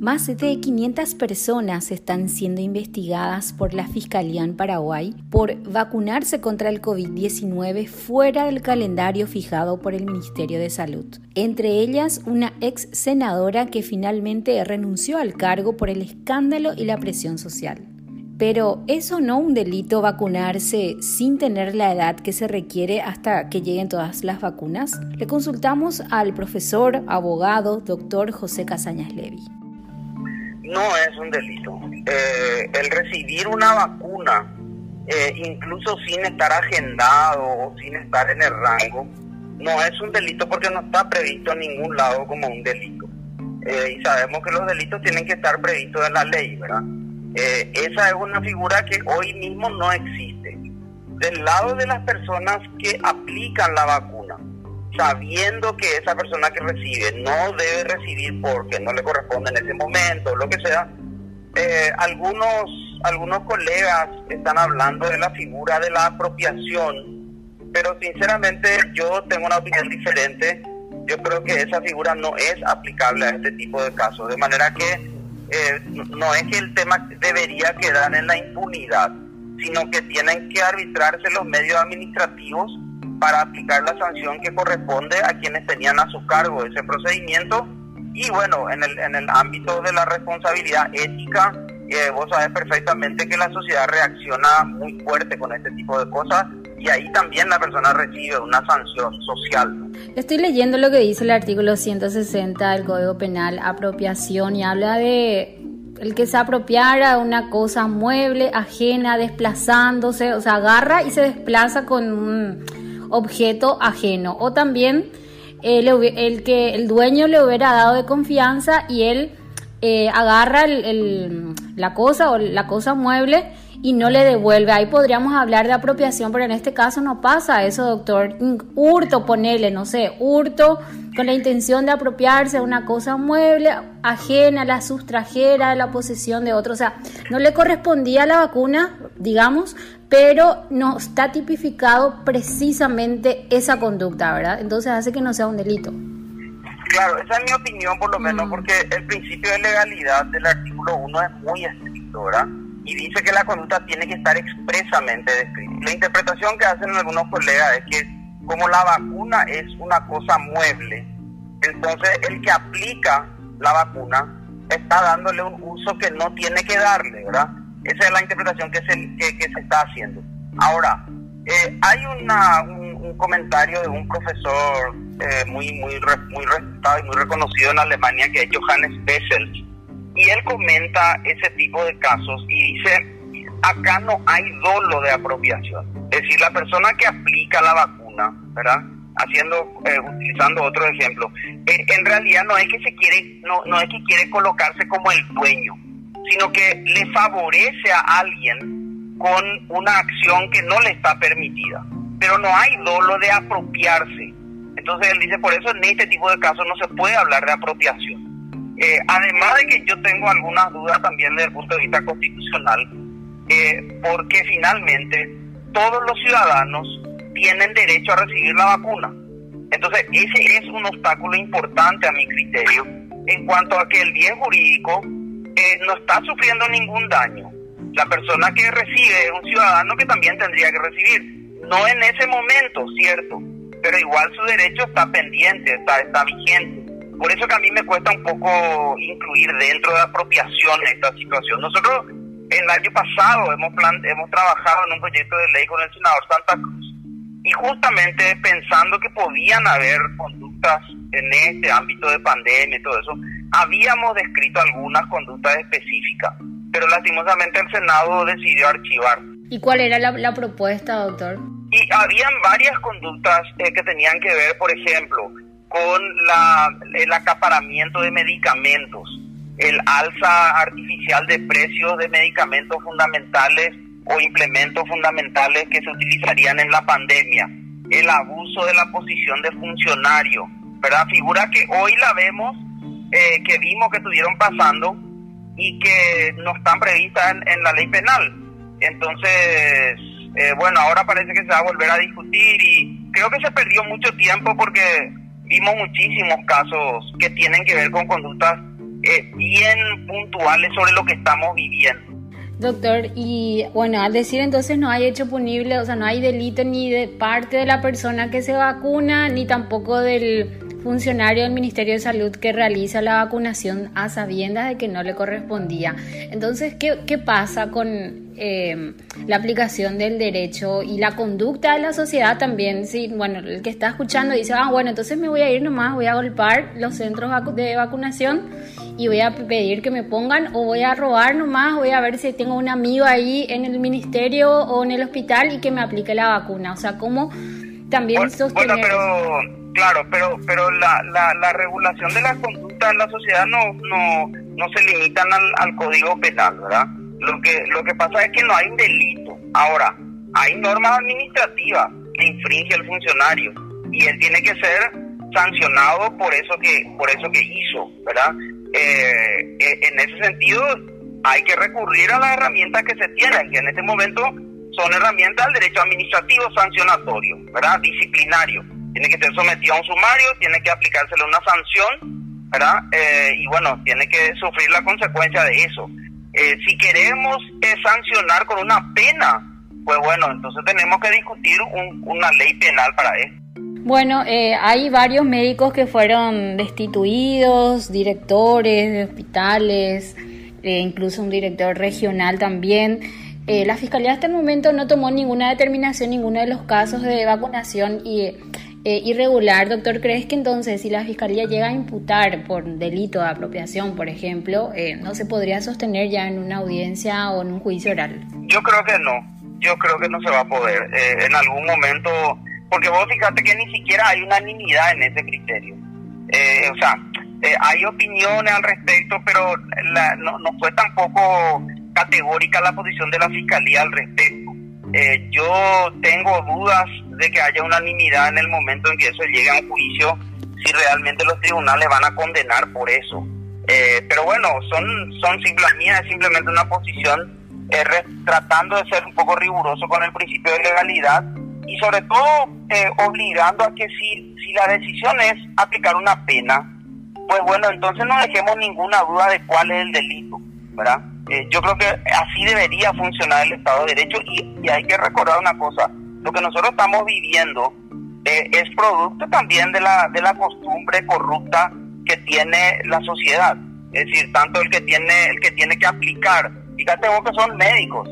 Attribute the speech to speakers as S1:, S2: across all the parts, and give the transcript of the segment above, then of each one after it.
S1: Más de 500 personas están siendo investigadas por la Fiscalía en Paraguay por vacunarse contra el COVID-19 fuera del calendario fijado por el Ministerio de Salud. Entre ellas, una ex senadora que finalmente renunció al cargo por el escándalo y la presión social. Pero ¿es o no un delito vacunarse sin tener la edad que se requiere hasta que lleguen todas las vacunas? Le consultamos al profesor, abogado, doctor José Casañas Levy
S2: no es un delito. Eh, el recibir una vacuna, eh, incluso sin estar agendado o sin estar en el rango, no es un delito porque no está previsto en ningún lado como un delito. Eh, y sabemos que los delitos tienen que estar previstos en la ley, ¿verdad? esa es una figura que hoy mismo no existe. Del lado de las personas que aplican la vacuna, sabiendo que esa persona que recibe no debe recibir porque no le corresponde en ese momento, lo que sea, eh, algunos, algunos colegas están hablando de la figura de la apropiación, pero sinceramente yo tengo una opinión diferente. Yo creo que esa figura no es aplicable a este tipo de casos, de manera que eh, no es que el tema debería quedar en la impunidad, sino que tienen que arbitrarse los medios administrativos para aplicar la sanción que corresponde a quienes tenían a su cargo ese procedimiento. Y bueno, en el, en el ámbito de la responsabilidad ética, eh, vos sabés perfectamente que la sociedad reacciona muy fuerte con este tipo de cosas y ahí también la persona recibe una sanción social.
S1: Estoy leyendo lo que dice el artículo 160 del Código Penal, apropiación, y habla de el que se apropiara una cosa mueble, ajena, desplazándose, o sea, agarra y se desplaza con un objeto ajeno. O también eh, el que el dueño le hubiera dado de confianza y él eh, agarra la cosa o la cosa mueble y no le devuelve. Ahí podríamos hablar de apropiación, pero en este caso no pasa eso, doctor. Hurto, ponerle, no sé, hurto con la intención de apropiarse de una cosa mueble ajena, la sustrajera, la posesión de otro. O sea, no le correspondía la vacuna, digamos, pero no está tipificado precisamente esa conducta, ¿verdad? Entonces hace que no sea un delito.
S2: Claro, esa es mi opinión por lo menos, mm. porque el principio de legalidad del artículo 1 es muy estricto, ¿verdad? Y dice que la conducta tiene que estar expresamente descrita. La interpretación que hacen algunos colegas es que como la vacuna es una cosa mueble, entonces el que aplica la vacuna está dándole un uso que no tiene que darle, ¿verdad? Esa es la interpretación que se, que, se está haciendo. Ahora, eh, hay una, un, comentario de un profesor eh, muy, muy, muy respetado y muy reconocido en Alemania, que es Johannes Bessel, y él comenta ese tipo de casos y dice, acá no hay dolo de apropiación. Es decir, la persona que aplica la vacuna, ¿verdad? Haciendo, eh, utilizando otro ejemplo, en realidad no es que se quiere, no, no es que quiere colocarse como el dueño, sino que le favorece a alguien con una acción que no le está permitida. Pero no hay dolo de apropiarse. Entonces él dice, por eso en este tipo de casos no se puede hablar de apropiación. Eh, además de que yo tengo algunas dudas también desde el punto de vista constitucional, eh, porque finalmente todos los ciudadanos tienen derecho a recibir la vacuna. Entonces ese es un obstáculo importante a mi criterio en cuanto a que el bien jurídico no está sufriendo ningún daño. La persona que recibe es un ciudadano que también tendría que recibir. No en ese momento, cierto, pero igual su derecho está pendiente, está, está vigente. Por eso que a mí me cuesta un poco incluir dentro de apropiación esta situación. Nosotros el año pasado hemos, hemos trabajado en un proyecto de ley con el senador Santa Cruz y justamente pensando que podían haber conductas en este ámbito de pandemia y todo eso, habíamos descrito algunas conductas específicas, pero lastimosamente el Senado decidió archivar.
S1: ¿Y cuál era la, propuesta, doctor?
S2: Y habían varias conductas eh, que tenían que ver, por ejemplo, con la, el acaparamiento de medicamentos, el alza artificial de precios de medicamentos fundamentales o implementos fundamentales que se utilizarían en la pandemia, el abuso de la posición de funcionario, ¿verdad? Figura que hoy la vemos eh, que vimos que estuvieron pasando y que no están previstas en, la ley penal. Entonces, eh, bueno, ahora parece que se va a volver a discutir y creo que se perdió mucho tiempo porque vimos muchísimos casos que tienen que ver con conductas eh, bien puntuales sobre lo que estamos viviendo.
S1: Doctor, y bueno, al decir entonces no hay hecho punible, o sea, no hay delito ni de parte de la persona que se vacuna, ni tampoco del funcionario del Ministerio de Salud que realiza la vacunación a sabiendas de que no le correspondía. Entonces, ¿qué, qué pasa con eh, la aplicación del derecho y la conducta de la sociedad también? Si, bueno, el que está escuchando dice, ah, bueno, entonces me voy a ir nomás, voy a golpear los centros de vacunación y voy a pedir que me pongan o voy a robar nomás, voy a ver si tengo un amigo ahí en el ministerio o en el hospital y que me aplique la vacuna. O sea, ¿cómo también
S2: sostener... Bueno, pero Claro, pero pero la, la, la regulación de la conducta en la sociedad no no no se limitan al, código penal, ¿verdad? Lo que lo que pasa es que no hay un delito. Ahora, hay normas administrativas que infringe el funcionario y él tiene que ser sancionado por eso que por eso que hizo, ¿verdad? Eh, eh, en ese sentido hay que recurrir a las herramientas que se tienen, que en este momento son herramientas del derecho administrativo sancionatorio, ¿verdad? Disciplinario tiene que ser sometido a un sumario, tiene que aplicársele una sanción, ¿verdad? Eh, y bueno, tiene que sufrir la consecuencia de eso. Eh, si queremos eh, sancionar con una pena, pues bueno, entonces tenemos que discutir una ley penal para eso.
S1: Bueno, hay varios médicos que fueron destituidos, directores de hospitales, incluso un director regional también. la Fiscalía hasta el momento no tomó ninguna determinación, ninguno de los casos de vacunación y eh, irregular, doctor, ¿crees que entonces si la Fiscalía llega a imputar por delito de apropiación, por ejemplo, eh, no se podría sostener ya en una audiencia o en un juicio oral?
S2: Yo creo que no, yo creo que no se va a poder. Eh, en algún momento, porque vos fíjate que ni siquiera hay unanimidad en ese criterio. o sea, hay opiniones al respecto, pero no, no fue tampoco categórica la posición de la Fiscalía al respecto. yo tengo dudas de que haya unanimidad en el momento en que eso llegue a un juicio, si realmente los tribunales van a condenar por eso. Eh, pero bueno, son, son simplemente, simplemente una posición eh, tratando de ser un poco riguroso con el principio de legalidad y sobre todo eh, obligando a que si, si la decisión es aplicar una pena, pues bueno, entonces no dejemos ninguna duda de cuál es el delito, ¿verdad? yo creo que así debería funcionar el Estado de Derecho y, y hay que recordar una cosa, lo que nosotros estamos viviendo eh, es producto también de la, de la costumbre corrupta que tiene la sociedad. Es decir, tanto el que tiene, el que tiene que aplicar, fíjate vos que son médicos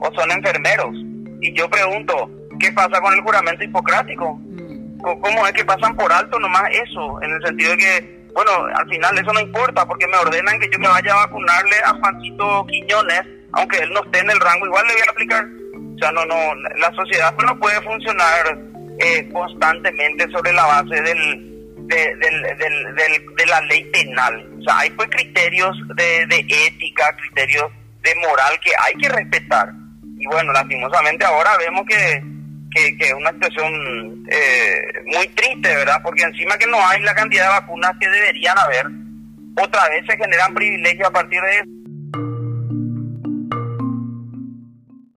S2: o son enfermeros. Y yo pregunto, ¿qué pasa con el juramento hipocrático? ¿Cómo es que pasan por alto nomás eso? En el sentido de que, bueno, al final eso no importa porque me ordenan que yo me vaya a vacunarle a Juancito Quiñones, aunque él no esté en el rango, igual le voy a aplicar sea, no, no, la sociedad no puede funcionar eh, constantemente sobre la base del, de, del, de la ley penal. O sea, hay pues criterios de, de ética, criterios de moral que hay que respetar. Y bueno, lastimosamente ahora vemos que, que, que es una situación eh, muy triste, ¿verdad? Porque encima que no hay la cantidad de vacunas que deberían haber, otra vez se generan privilegios a partir de eso.